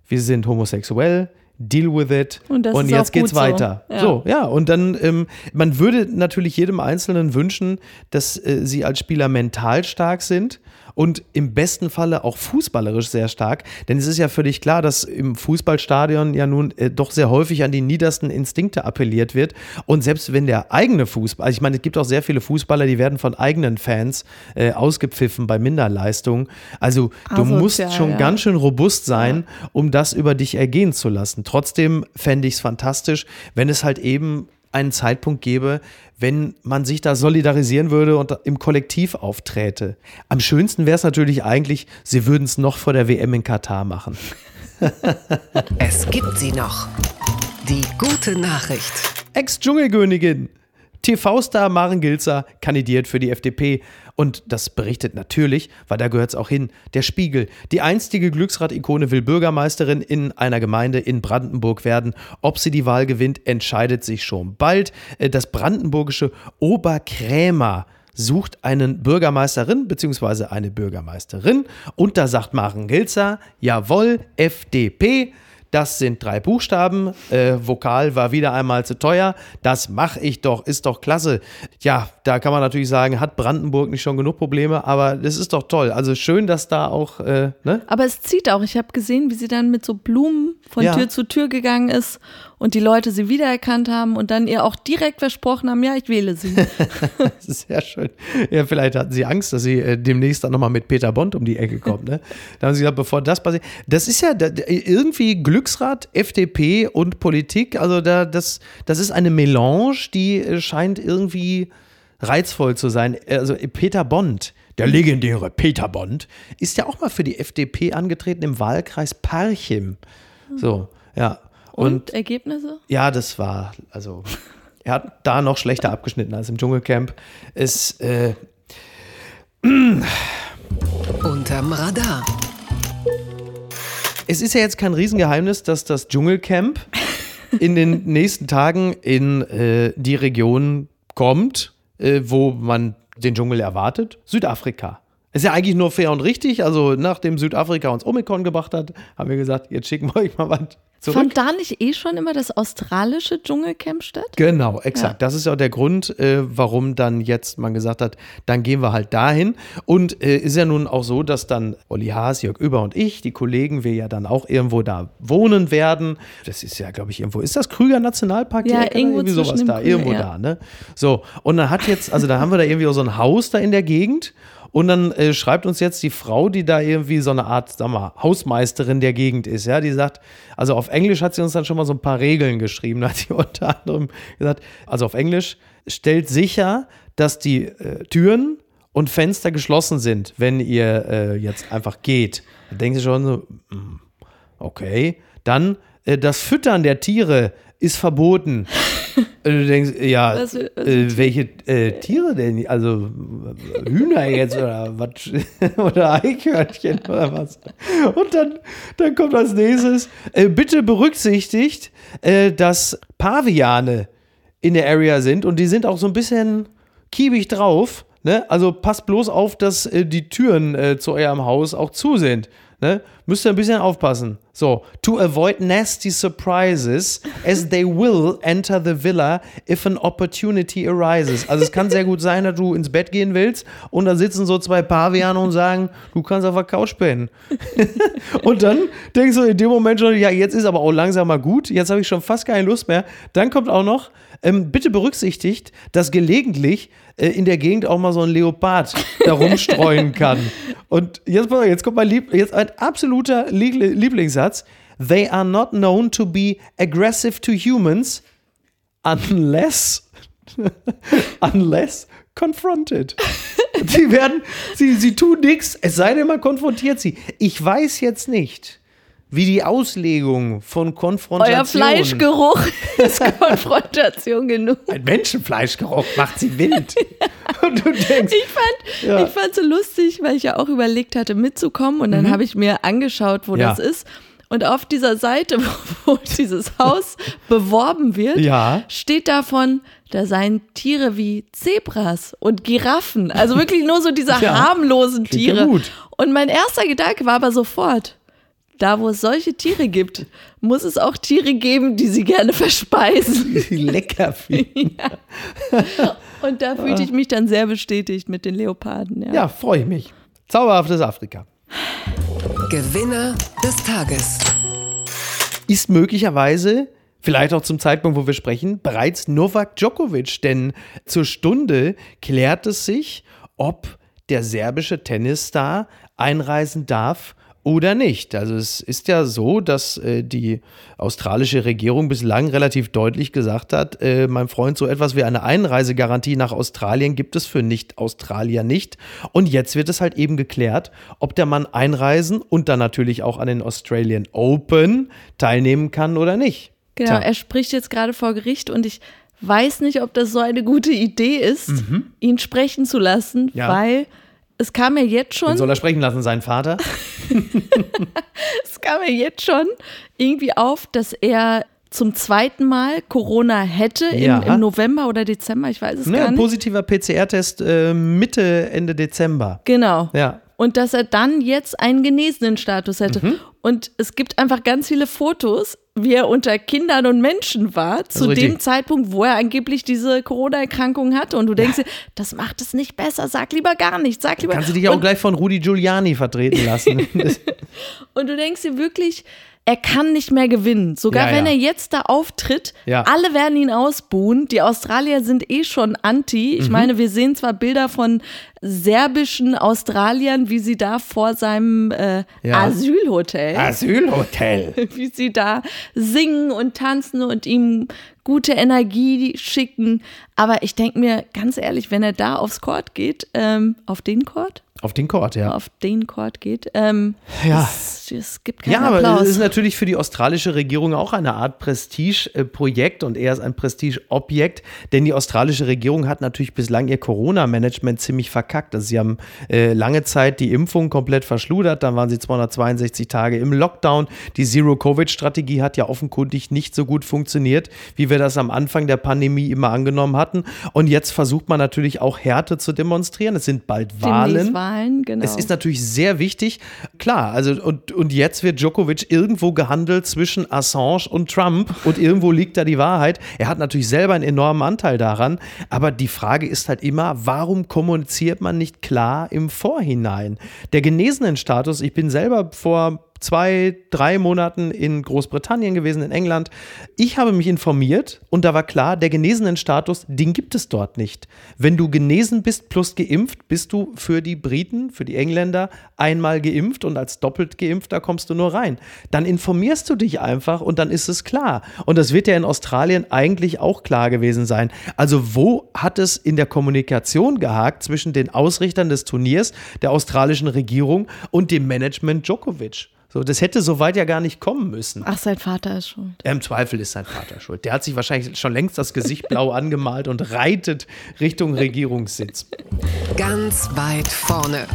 A: wir sind homosexuell, deal with it
C: Und ist
A: jetzt geht's
C: gut so.
A: weiter.
C: Ja.
A: So, ja, und dann, ähm, man würde natürlich jedem Einzelnen wünschen, dass äh, sie als Spieler mental stark sind und im besten Falle auch fußballerisch sehr stark. Denn es ist ja völlig klar, dass im Fußballstadion ja nun äh, doch sehr häufig an die niedersten Instinkte appelliert wird. Und selbst wenn der eigene Fußball, also ich meine, es gibt auch sehr viele Fußballer, die werden von eigenen Fans äh, ausgepfiffen bei Minderleistungen. Also du
C: Asozial,
A: musst schon
C: ja.
A: ganz schön robust sein, um das über dich ergehen zu lassen. Trotzdem fände ich es fantastisch, wenn es halt eben einen Zeitpunkt gäbe, wenn man sich da solidarisieren würde und im Kollektiv aufträte. Am schönsten wäre es natürlich eigentlich, sie würden es noch vor der WM in Katar machen. *laughs*
B: Es gibt sie noch. Die gute Nachricht.
A: Ex-Dschungelkönigin. TV-Star Maren Gilzer kandidiert für die FDP. Und das berichtet natürlich, weil da gehört es auch hin, der Spiegel. Die einstige Glücksrad-Ikone will Bürgermeisterin in einer Gemeinde in Brandenburg werden. Ob sie die Wahl gewinnt, entscheidet sich schon bald. Äh, Das brandenburgische Oberkrämer sucht einen Bürgermeisterin bzw. eine Bürgermeisterin. Und da sagt Maren Gilzer, jawohl, FDP. Das sind drei Buchstaben. Äh, Vokal war wieder einmal zu teuer. Das mache ich doch, ist doch klasse. Ja, da kann man natürlich sagen, hat Brandenburg nicht schon genug Probleme, aber das ist doch toll. Also schön, dass da auch, äh, ne?
C: Aber es zieht auch. Ich habe gesehen, wie sie dann mit so Blumen von
A: Ja.
C: Tür zu Tür gegangen ist und die Leute sie wiedererkannt haben und dann ihr auch direkt versprochen haben, ja, ich wähle sie. *laughs*
A: sehr schön. Ja, vielleicht hatten sie Angst, dass sie äh, demnächst dann nochmal mit Peter Bond um die Ecke kommt. Ne? Da haben sie gesagt, bevor das passiert. Das ist ja da, irgendwie Glücksrad, FDP und Politik. Also da, das, das ist eine Melange, die äh, scheint irgendwie reizvoll zu sein. Also Peter Bond, der legendäre Peter Bond, ist ja auch mal für die FDP angetreten im Wahlkreis Parchim. So, ja.
C: Und, und Ergebnisse?
A: Ja, das war, also, er hat da noch schlechter abgeschnitten als im Dschungelcamp. Es, äh, *clears throat*
B: Unterm Radar.
A: Es ist ja jetzt kein Riesengeheimnis, dass das Dschungelcamp *laughs* in den nächsten Tagen in äh, die Region kommt, äh, wo man den Dschungel erwartet. Südafrika. Ist ja eigentlich nur fair und richtig. Also, nachdem Südafrika uns Omikron gebracht hat, haben wir gesagt, jetzt schicken wir euch mal was zurück.
C: Fand da nicht eh schon immer das australische Dschungelcamp statt?
A: Genau, exakt. Ja. Das ist ja auch der Grund, äh, warum dann jetzt man gesagt hat, dann gehen wir halt dahin. Und äh, ist ja nun auch so, dass dann Olli Haas, Jörg Über und ich, die Kollegen, wir ja dann auch irgendwo da wohnen werden. Das ist ja, glaube ich, irgendwo, ist das Krüger Nationalpark?
C: Ja, irgendwo irgendwie sowas
A: da, Krüger, irgendwo ja. da, ne? So, und dann hat jetzt, also da haben wir da irgendwie so ein Haus da in der Gegend. Und dann äh, schreibt uns jetzt die Frau, die da irgendwie so eine Art, sag mal, Hausmeisterin der Gegend ist, ja, die sagt, also auf Englisch hat sie uns dann schon mal so ein paar Regeln geschrieben. *laughs* Da hat sie unter anderem gesagt, also auf Englisch, stellt sicher, dass die äh, Türen und Fenster geschlossen sind, wenn ihr äh, jetzt einfach geht. Da denken sie schon so, hm, okay. Dann äh, das Füttern der Tiere ist verboten. *laughs* du denkst, ja, was, was äh, welche äh, Tiere denn? Also Hühner jetzt oder was? *laughs* oder Eichhörnchen oder was? Und dann, dann kommt als nächstes, äh, bitte berücksichtigt, äh, dass Paviane in der Area sind und die sind auch so ein bisschen kiebig drauf. Ne? Also passt bloß auf, dass äh, die Türen äh, zu eurem Haus auch zu sind. Ne? Müsst ihr ein bisschen aufpassen. So, to avoid nasty surprises, as they will enter the villa if an opportunity arises. Also es kann sehr gut sein, dass du ins Bett gehen willst und da sitzen so zwei Paviane und sagen, du kannst auf der Couch pennen. *laughs* und dann denkst du in dem Moment schon, ja, jetzt ist aber auch langsam mal gut, jetzt habe ich schon fast keine Lust mehr. Dann kommt auch noch, ähm, bitte berücksichtigt, dass gelegentlich äh, in der Gegend auch mal so ein Leopard da rumstreuen *laughs* kann. Und jetzt, jetzt kommt mein Lieb jetzt ein absoluter Lieblingssatz. They are not known to be aggressive to humans unless *laughs* unless confronted. sie werden, sie, sie tun nichts, es sei denn, man konfrontiert sie. Ich weiß jetzt nicht, wie die Auslegung von Konfrontation.
C: Euer Fleischgeruch *laughs* ist Konfrontation genug.
A: Ein Menschenfleischgeruch macht sie wild. *laughs* Und du denkst.
C: Ich fand, ja. ich fand so lustig, weil ich ja auch überlegt hatte, mitzukommen. Und dann mhm. habe ich mir angeschaut, wo ja. das ist. Und auf dieser Seite, *laughs* wo, dieses Haus beworben wird,
A: ja.
C: steht davon, da seien Tiere wie Zebras und Giraffen. Also wirklich nur so diese harmlosen Tiere. Und mein erster Gedanke war aber sofort, da wo es solche Tiere gibt, muss es auch Tiere geben, die sie gerne verspeisen. *laughs*
A: Die lecker finden. *laughs*
C: ja. Und da fühlte ich mich dann sehr bestätigt mit den Leoparden. Ja,
A: ja freue ich mich. Zauberhaftes Afrika.
B: Gewinner des Tages.
A: Ist möglicherweise vielleicht auch zum Zeitpunkt, wo wir sprechen, bereits Novak Djokovic. Denn zur Stunde klärt es sich, ob der serbische Tennisstar einreisen darf oder nicht. Also es ist ja so, dass äh, die australische Regierung bislang relativ deutlich gesagt hat, äh, mein Freund, so etwas wie eine Einreisegarantie nach Australien gibt es für Nicht-Australier nicht. Und jetzt wird es halt eben geklärt, ob der Mann einreisen und dann natürlich auch an den Australian Open teilnehmen kann oder nicht.
C: Genau, Tja. er spricht jetzt gerade vor Gericht und ich weiß nicht, ob das so eine gute Idee ist, mhm. ihn sprechen zu lassen, ja. weil es kam ja jetzt schon. Den
A: soll er sprechen lassen, seinen Vater? *laughs* *laughs*
C: es kam ja jetzt schon irgendwie auf, dass er zum zweiten Mal Corona hätte ja. im, im, November oder Dezember, ich weiß es ne, gar nicht.
A: Positiver PCR-Test äh, Mitte, Ende Dezember.
C: Genau.
A: Ja.
C: Und dass er dann jetzt einen genesenen Status hätte. Mhm. Und es gibt einfach ganz viele Fotos, wie er unter Kindern und Menschen war, zu dem richtig. Zeitpunkt, wo er angeblich diese Corona-Erkrankung hatte. Und du denkst ja. dir, das macht es nicht besser, sag lieber gar nichts, sag lieber.
A: Kannst du dich auch gleich von Rudi Giuliani vertreten lassen. *laughs*
C: und du denkst dir wirklich, er kann nicht mehr gewinnen. Sogar
A: Ja,
C: wenn
A: ja.
C: er jetzt da auftritt,
A: Ja.
C: alle werden ihn ausbuhen. Die Australier sind eh schon anti.
A: Mhm.
C: Ich meine, wir sehen zwar Bilder von serbischen Australiern, wie sie da vor seinem äh. Asylhotel,
A: Asylhotel. *laughs*
C: wie sie da singen und tanzen und ihm gute Energie schicken. Aber ich denke mir ganz ehrlich, wenn er da aufs Court geht, ähm, auf den Court,
A: Auf den Court, ja.
C: auf den Court geht, ähm,
A: Ja.
C: es, es gibt keinen
A: Ja, aber
C: Applaus.
A: es ist natürlich für die australische Regierung auch eine Art Prestigeprojekt und er ist ein Prestigeobjekt, denn die australische Regierung hat natürlich bislang ihr Corona-Management ziemlich verkackt. Also sie haben äh, lange Zeit die Impfung komplett verschludert, dann waren sie 262 Tage im Lockdown. Die Zero-Covid-Strategie hat ja offenkundig nicht so gut funktioniert, wie wir das am Anfang der Pandemie immer angenommen hatten. Und jetzt versucht man natürlich auch Härte zu demonstrieren. Es sind bald
C: Demnächst
A: Wahlen.
C: Wahlen, genau.
A: Es ist natürlich sehr wichtig. Klar, also und, und jetzt wird Djokovic irgendwo gehandelt zwischen Assange und Trump *laughs* und irgendwo liegt da die Wahrheit. Er hat natürlich selber einen enormen Anteil daran, aber die Frage ist halt immer, warum kommuniziert man nicht klar im Vorhinein? Der genesenen Status, ich bin selber vor zwei, drei Monaten in Großbritannien gewesen, in England. Ich habe mich informiert und da war klar, der genesenen Status, den gibt es dort nicht. Wenn du genesen bist plus geimpft, bist du für die Briten, für die Engländer einmal geimpft und als doppelt geimpfter kommst du nur rein. Dann informierst du dich einfach und dann ist es klar. Und das wird ja in Australien eigentlich auch klar gewesen sein. Also wo hat es in der Kommunikation gehakt zwischen den Ausrichtern des Turniers, der australischen Regierung und dem Management Djokovic? So, das hätte so weit ja gar nicht kommen müssen.
C: Ach, sein Vater ist schuld.
A: Im Zweifel ist sein Vater schuld. Der hat sich wahrscheinlich schon längst das Gesicht blau *laughs* angemalt und reitet Richtung Regierungssitz.
B: Ganz weit vorne.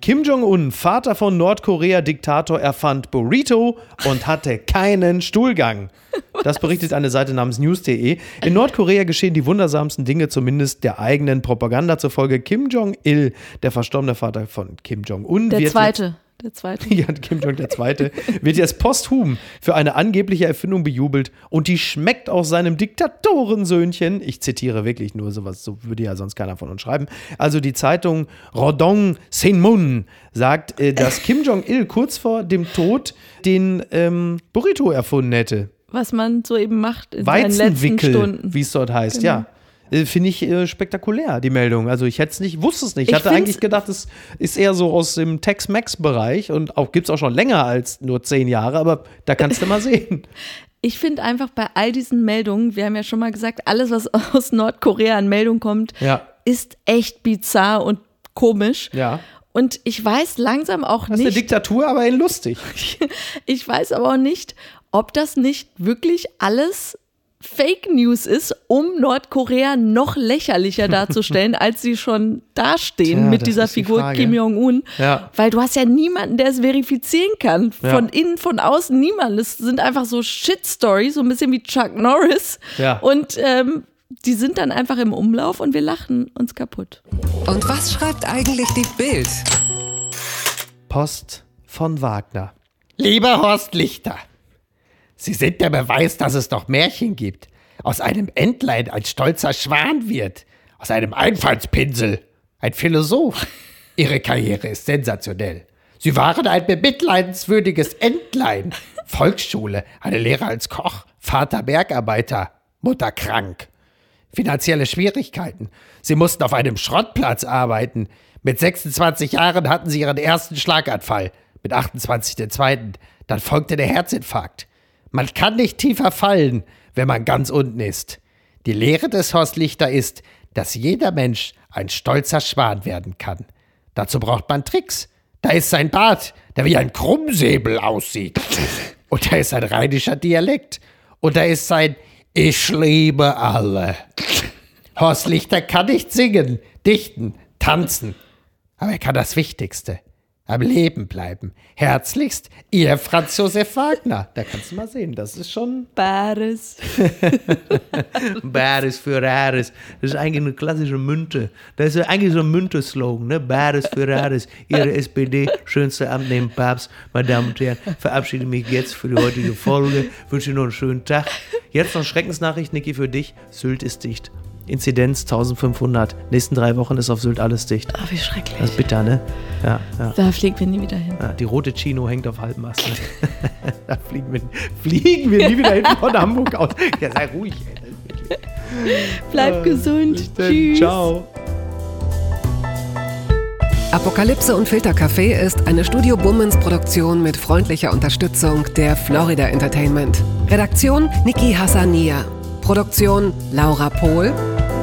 A: Kim Jong-un, Vater von Nordkorea-Diktator, erfand Burrito und hatte keinen Stuhlgang. Das berichtet eine Seite namens news.de. In Nordkorea geschehen die wundersamsten Dinge, zumindest der eigenen Propaganda zufolge. Kim Jong-il, der verstorbene Vater von Kim Jong-un,
C: Der
A: wird
C: zweite. Der zweite. *laughs*
A: Ja, Kim Jong der Zweite wird jetzt posthum für eine angebliche Erfindung bejubelt und die schmeckt auch seinem Diktatorensöhnchen. Ich zitiere wirklich nur sowas, so würde ja sonst keiner von uns schreiben. Also die Zeitung Rodong Sinmun sagt, äh, dass *laughs* Kim Jong-il kurz vor dem Tod den ähm, Burrito erfunden hätte.
C: Was man so eben macht in seinen letzten Stunden.
A: wie es dort heißt,
C: Genau.
A: ja. Äh, Finde ich äh, spektakulär, die Meldung. Also ich hätte es nicht, wusste es nicht. Ich,
C: Ich
A: hatte eigentlich gedacht, es ist eher so aus dem Tex-Mex-Bereich und auch gibt es auch schon länger als nur zehn Jahre, aber da kannst du mal sehen. *laughs*
C: Ich finde einfach bei all diesen Meldungen, wir haben ja schon mal gesagt, alles, was *laughs* aus Nordkorea an Meldung kommt,
A: Ja.
C: ist echt bizarr und komisch.
A: Ja.
C: Und ich weiß langsam auch
A: Das ist eine
C: nicht,
A: Diktatur, aber lustig. *laughs*
C: ich weiß aber auch nicht, ob das nicht wirklich alles Fake News ist, um Nordkorea noch lächerlicher *laughs* darzustellen, als sie schon dastehen
A: Tja,
C: mit dieser
A: die
C: Figur
A: Frage.
C: Kim Jong-un.
A: Ja.
C: Weil du hast ja niemanden, der es verifizieren kann.
A: Ja.
C: Von innen, von außen, niemand. Es sind einfach so Shit-Stories, so ein bisschen wie Chuck Norris.
A: Ja.
C: Und ähm, die sind dann einfach im Umlauf und wir lachen uns kaputt.
B: Und was schreibt eigentlich die Bild?
A: Post von Wagner.
D: Lieber Horst Lichter, Sie sind der Beweis, dass es noch Märchen gibt. Aus einem Entlein ein stolzer Schwan wird. Aus einem Einfallspinsel ein Philosoph. Ihre Karriere ist sensationell. Sie waren ein bemitleidenswürdiges Entlein. Volksschule, eine Lehre als Koch, Vater Bergarbeiter, Mutter krank. Finanzielle Schwierigkeiten. Sie mussten auf einem Schrottplatz arbeiten. Mit 26 Jahren hatten sie ihren ersten Schlaganfall. Mit 28 den zweiten. Dann folgte der Herzinfarkt. Man kann nicht tiefer fallen, wenn man ganz unten ist. Die Lehre des Horst Lichter ist, dass jeder Mensch ein stolzer Schwan werden kann. Dazu braucht man Tricks. Da ist sein Bart, der wie ein Krummsäbel aussieht. Und da ist ein rheinischer Dialekt. Und da ist sein Ich liebe alle. Horst Lichter kann nicht singen, dichten, tanzen. Aber er kann das Wichtigste. Am Leben bleiben. Herzlichst, Ihr Franz Josef Wagner.
A: Da kannst du mal sehen, das ist schon
C: Bares. *laughs*
A: Bares für Rares. Das ist eigentlich eine klassische Münte. Das ist eigentlich so ein Münte-Slogan, ne? Bares für Rares. Ihre SPD, schönste Amt neben Papst. Meine Damen und Herren, verabschiede mich jetzt für die heutige Folge. Wünsche Ihnen noch einen schönen Tag. Jetzt noch Schreckensnachricht, Niki, für dich. Sylt ist dicht. Inzidenz 1500. Nächsten drei Wochen ist auf Sylt alles dicht.
C: Ach, wie schrecklich.
A: Das ist bitter, ne? Ja, ja.
C: Da fliegen wir nie wieder hin.
A: ja die rote Chino hängt auf halbem Ast. *laughs* da fliegen wir, fliegen wir nie wieder hin von Hamburg aus. Ja, sei ruhig, ey.
C: Bleib gesund.
A: Bis dann.
C: Tschüss.
A: Ciao.
B: Apokalypse und Filtercafé ist eine Studio Bummens Produktion mit freundlicher Unterstützung der Florida Entertainment. Redaktion Niki Hassania. Produktion Laura Pohl.